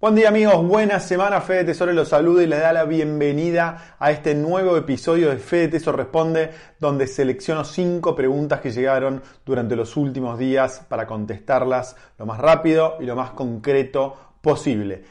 Buen día amigos, buena semana, Fede Tesoro los saluda y les da la bienvenida a este nuevo episodio de Fede Tesoro Responde, donde selecciono cinco preguntas que llegaron durante los últimos días para contestarlas lo más rápido y lo más concreto posible.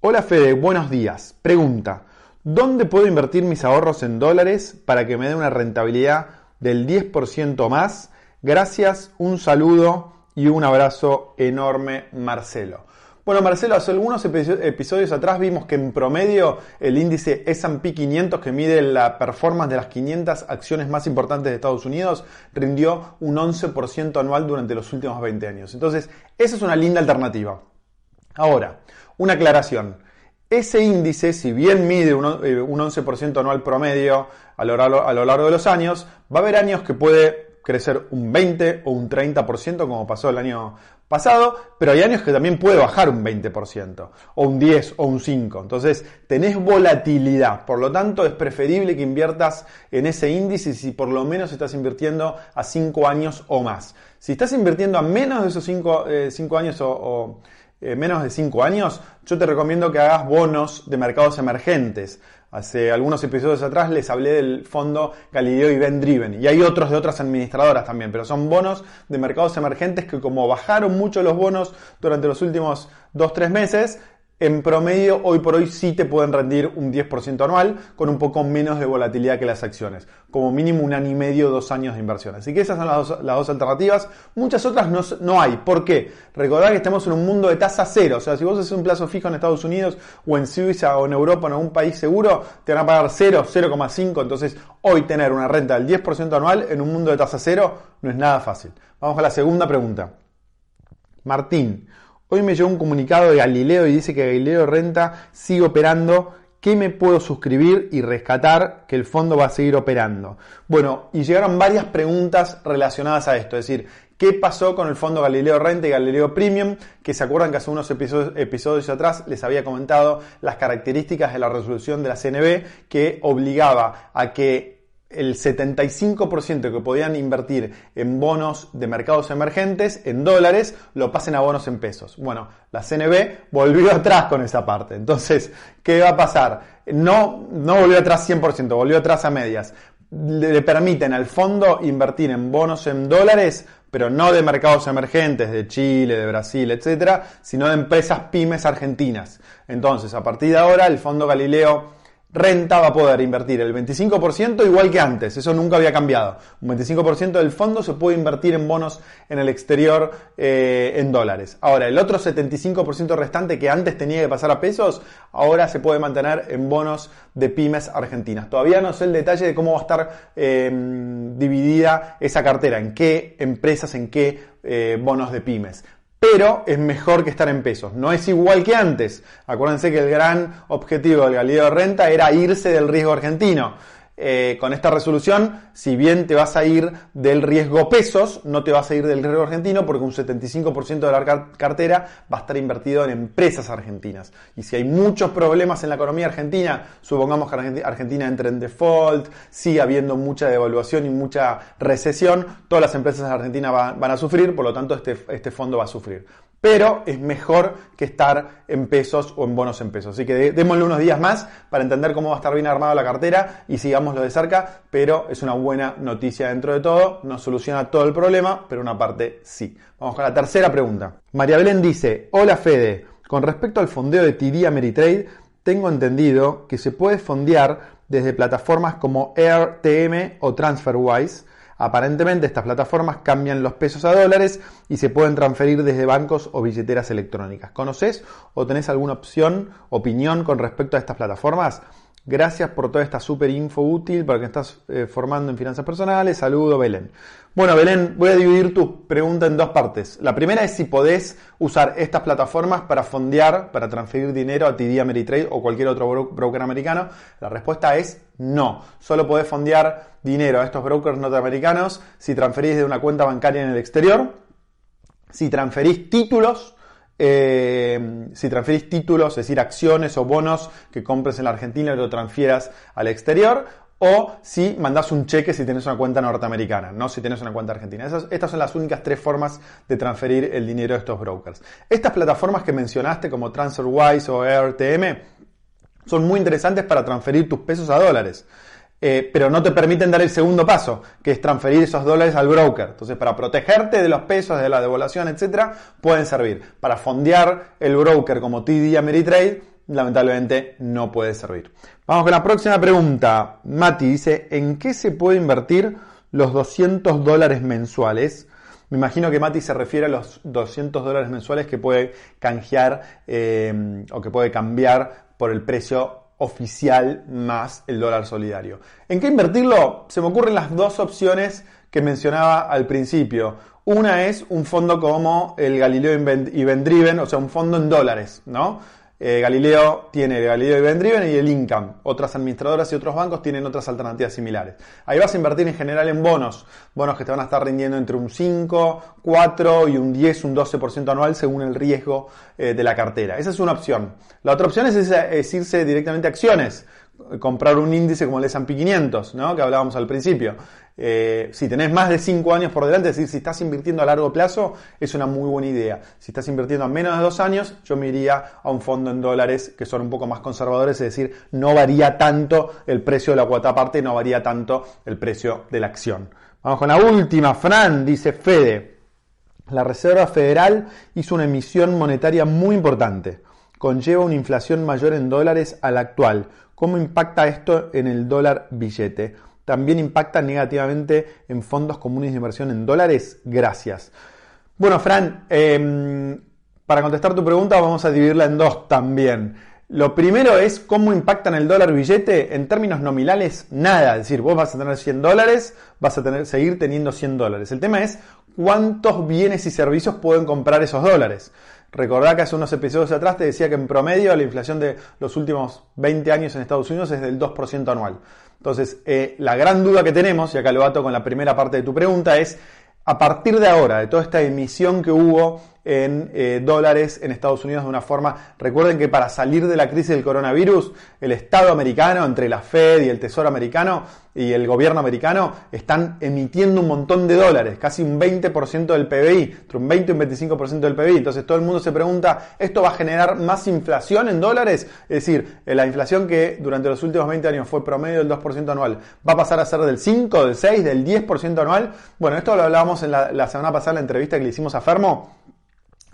Hola Fede, buenos días. Pregunta, ¿dónde puedo invertir mis ahorros en dólares para que me dé una rentabilidad del 10% más? Gracias, un saludo y un abrazo enorme, Marcelo. Bueno, Marcelo, hace algunos episodios atrás vimos que en promedio el índice S&P 500 que mide la performance de las 500 acciones más importantes de Estados Unidos rindió un 11% anual durante los últimos 20 años. Entonces, esa es una linda alternativa. Ahora, una aclaración. Ese índice, si bien mide un 11% eh, anual promedio a lo, largo, de los años, va a haber años que puede crecer un 20 o un 30% como pasó el año pasado, pero hay años que también puede bajar un 20%, o un 10 o un 5. Entonces, tenés volatilidad. Por lo tanto, es preferible que inviertas en ese índice si por lo menos estás invirtiendo a 5 años o más. Si estás invirtiendo a menos de esos 5 eh, años o, eh, menos de 5 años, yo te recomiendo que hagas bonos de mercados emergentes. Hace algunos episodios atrás les hablé del fondo Galileo Event Driven y hay otros de otras administradoras también, pero son bonos de mercados emergentes que como bajaron mucho los bonos durante los últimos 2-3 meses, en promedio, hoy por hoy sí te pueden rendir un 10% anual con un poco menos de volatilidad que las acciones. Como mínimo un año y medio, dos años de inversión. Así que esas son las dos, alternativas. Muchas otras no, hay. ¿Por qué? Recordad que estamos en un mundo de tasa cero. O sea, si vos haces un plazo fijo en Estados Unidos o en Suiza o en Europa o en algún país seguro, te van a pagar 0, 0,5. Entonces, hoy tener una renta del 10% anual en un mundo de tasa cero no es nada fácil. Vamos a la segunda pregunta. Martín. Hoy me llegó un comunicado de Galileo y dice que Galileo Renta sigue operando. ¿Qué me puedo suscribir y rescatar que el fondo va a seguir operando? Bueno, y llegaron varias preguntas relacionadas a esto, es decir, ¿qué pasó con el fondo Galileo Renta y Galileo Premium? Que se acuerdan que hace unos episodios, episodios atrás les había comentado las características de la resolución de la CNB que obligaba a que el 75% que podían invertir en bonos de mercados emergentes, en dólares, lo pasen a bonos en pesos. Bueno, la CNB volvió atrás con esa parte. Entonces, ¿qué va a pasar? No, no volvió atrás 100%, volvió atrás a medias. Le, permiten al fondo invertir en bonos en dólares, pero no de mercados emergentes, de Chile, de Brasil, etcétera, sino de empresas pymes argentinas. Entonces, a partir de ahora, el fondo Galileo renta va a poder invertir el 25% igual que antes, eso nunca había cambiado. Un 25% del fondo se puede invertir en bonos en el exterior eh, en dólares. Ahora, el otro 75% restante que antes tenía que pasar a pesos, ahora se puede mantener en bonos de pymes argentinas. Todavía no sé el detalle de cómo va a estar eh, dividida esa cartera, en qué empresas, en qué eh, bonos de pymes pero es mejor que estar en pesos. No es igual que antes. Acuérdense que el gran objetivo del Galileo de Renta era irse del riesgo argentino. Eh, con esta resolución, si bien te vas a ir del riesgo pesos, no te vas a ir del riesgo argentino porque un 75% de la cartera va a estar invertido en empresas argentinas. Y si hay muchos problemas en la economía argentina, supongamos que Argentina entre en default, sigue habiendo mucha devaluación y mucha recesión, todas las empresas argentinas van, a sufrir, por lo tanto este, este fondo va a sufrir pero es mejor que estar en pesos o en bonos en pesos. Así que démosle unos días más para entender cómo va a estar bien armada la cartera y sigámoslo de cerca, pero es una buena noticia dentro de todo, no soluciona todo el problema, pero una parte sí. Vamos con la tercera pregunta. María Belén dice, hola Fede, con respecto al fondeo de TD Ameritrade, tengo entendido que se puede fondear desde plataformas como AirTM o TransferWise Aparentemente estas plataformas cambian los pesos a dólares y se pueden transferir desde bancos o billeteras electrónicas. ¿Conoces o tenés alguna opción, opinión con respecto a estas plataformas? Gracias por toda esta super info útil para que estás eh, formando en finanzas personales. Saludo, Belén. Bueno, Belén, voy a dividir tu pregunta en dos partes. La primera es si podés usar estas plataformas para fondear, para transferir dinero a TD Ameritrade o cualquier otro broker americano. La respuesta es no. Solo podés fondear dinero a estos brokers norteamericanos si transferís de una cuenta bancaria en el exterior, si transferís títulos eh, si transferís títulos, es decir, acciones o bonos que compres en la Argentina y lo transfieras al exterior, o si mandas un cheque si tienes una cuenta norteamericana, no si tienes una cuenta argentina. estas son las únicas tres formas de transferir el dinero de estos brokers. Estas plataformas que mencionaste como TransferWise o AirTM son muy interesantes para transferir tus pesos a dólares. Eh, pero no te permiten dar el segundo paso, que es transferir esos dólares al broker. Entonces, para protegerte de los pesos, de la devaluación, etcétera, pueden servir. Para fondear el broker como TD Ameritrade, lamentablemente no puede servir. Vamos con la próxima pregunta. Mati dice, ¿en qué se puede invertir los 200 dólares mensuales? Me imagino que Mati se refiere a los 200 dólares mensuales que puede canjear eh, o que puede cambiar por el precio oficial más el dólar solidario. ¿En qué invertirlo? Se me ocurren las dos opciones que mencionaba al principio. Una es un fondo como el Galileo Event Driven, o sea, un fondo en dólares, ¿no? Eh, Galileo tiene Galileo Event Driven y el Income. Otras administradoras y otros bancos tienen otras alternativas similares. Ahí vas a invertir en general en bonos. Bonos que te van a estar rindiendo entre un 5, 4 y un 10, un 12% anual según el riesgo eh, de la cartera. Esa es una opción. La otra opción es, irse directamente a acciones comprar un índice como el S&P 500, ¿no? que hablábamos al principio. Eh, si tenés más de 5 años por delante, es decir, si estás invirtiendo a largo plazo, es una muy buena idea. Si estás invirtiendo a menos de 2 años, yo me iría a un fondo en dólares que son un poco más conservadores, es decir, no varía tanto el precio de la cuota aparte, no varía tanto el precio de la acción. Vamos con la última, Fran, dice Fede. La Reserva Federal hizo una emisión monetaria muy importante. Conlleva una inflación mayor en dólares a la actual. ¿Cómo impacta esto en el dólar billete? también impacta negativamente en fondos comunes de inversión en dólares? Gracias. Bueno, Fran, em, para contestar tu pregunta vamos a dividirla en dos también. Lo primero es cómo impacta en el dólar billete en términos nominales, nada. Es decir, vos vas a tener 100 dólares, vas a tener, seguir teniendo 100 dólares. El tema es cuántos bienes y servicios pueden comprar esos dólares. Recordá que hace unos episodios atrás te decía que en promedio la inflación de los últimos 20 años en Estados Unidos es del 2% anual. Entonces, eh, la gran duda que tenemos, y acá lo ato con la primera parte de tu pregunta, es a partir de ahora, de toda esta emisión que hubo en eh, dólares en Estados Unidos de una forma. Recuerden que para salir de la crisis del coronavirus, el Estado americano, entre la Fed y el Tesoro americano y el gobierno americano, están emitiendo un montón de dólares, casi un 20% del PBI, entre un 20 y un 25% del PBI. Entonces todo el mundo se pregunta, ¿esto va a generar más inflación en dólares? Es decir, eh, la inflación que durante los últimos 20 años fue promedio del 2% anual, ¿va a pasar a ser del 5, del 6, del 10% anual? Bueno, esto lo hablábamos en la, la semana pasada en la entrevista que le hicimos a Fermo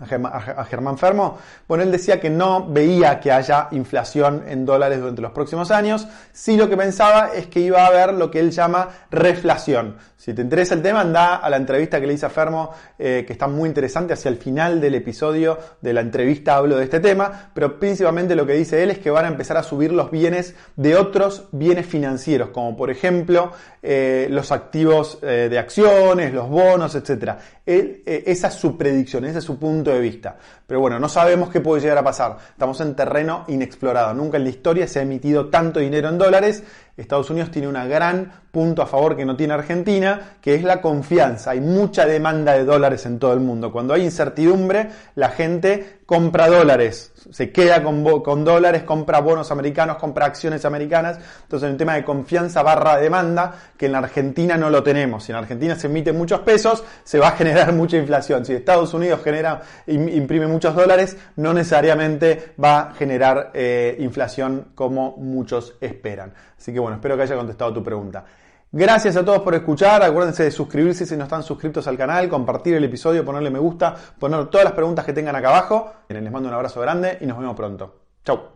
a Germán Fermo, bueno, él decía que no veía que haya inflación en dólares durante los próximos años, sí lo que pensaba es que iba a haber lo que él llama reflación. Si te interesa el tema, anda a la entrevista que le hice a Fermo, eh, que está muy interesante, hacia el final del episodio de la entrevista hablo de este tema, pero principalmente lo que dice él es que van a empezar a subir los bienes de otros bienes financieros, como por ejemplo eh, los activos eh, de acciones, los bonos, etc. esa es su predicción, ese es su punto de vista. Pero bueno, no sabemos qué puede llegar a pasar. Estamos en terreno inexplorado. Nunca en la historia se ha emitido tanto dinero en dólares Estados Unidos tiene un gran punto a favor que no tiene Argentina, que es la confianza. Hay mucha demanda de dólares en todo el mundo. Cuando hay incertidumbre, la gente compra dólares, se queda con, dólares, compra bonos americanos, compra acciones americanas. Entonces, en el tema de confianza barra demanda, que en la Argentina no lo tenemos. Si en Argentina se emiten muchos pesos, se va a generar mucha inflación. Si Estados Unidos genera, imprime muchos dólares, no necesariamente va a generar eh, inflación como muchos esperan. Así que bueno, espero que haya contestado tu pregunta. Gracias a todos por escuchar. Acuérdense de suscribirse si no están suscritos al canal, compartir el episodio, ponerle me gusta, poner todas las preguntas que tengan acá abajo. Les mando un abrazo grande y nos vemos pronto. Chau.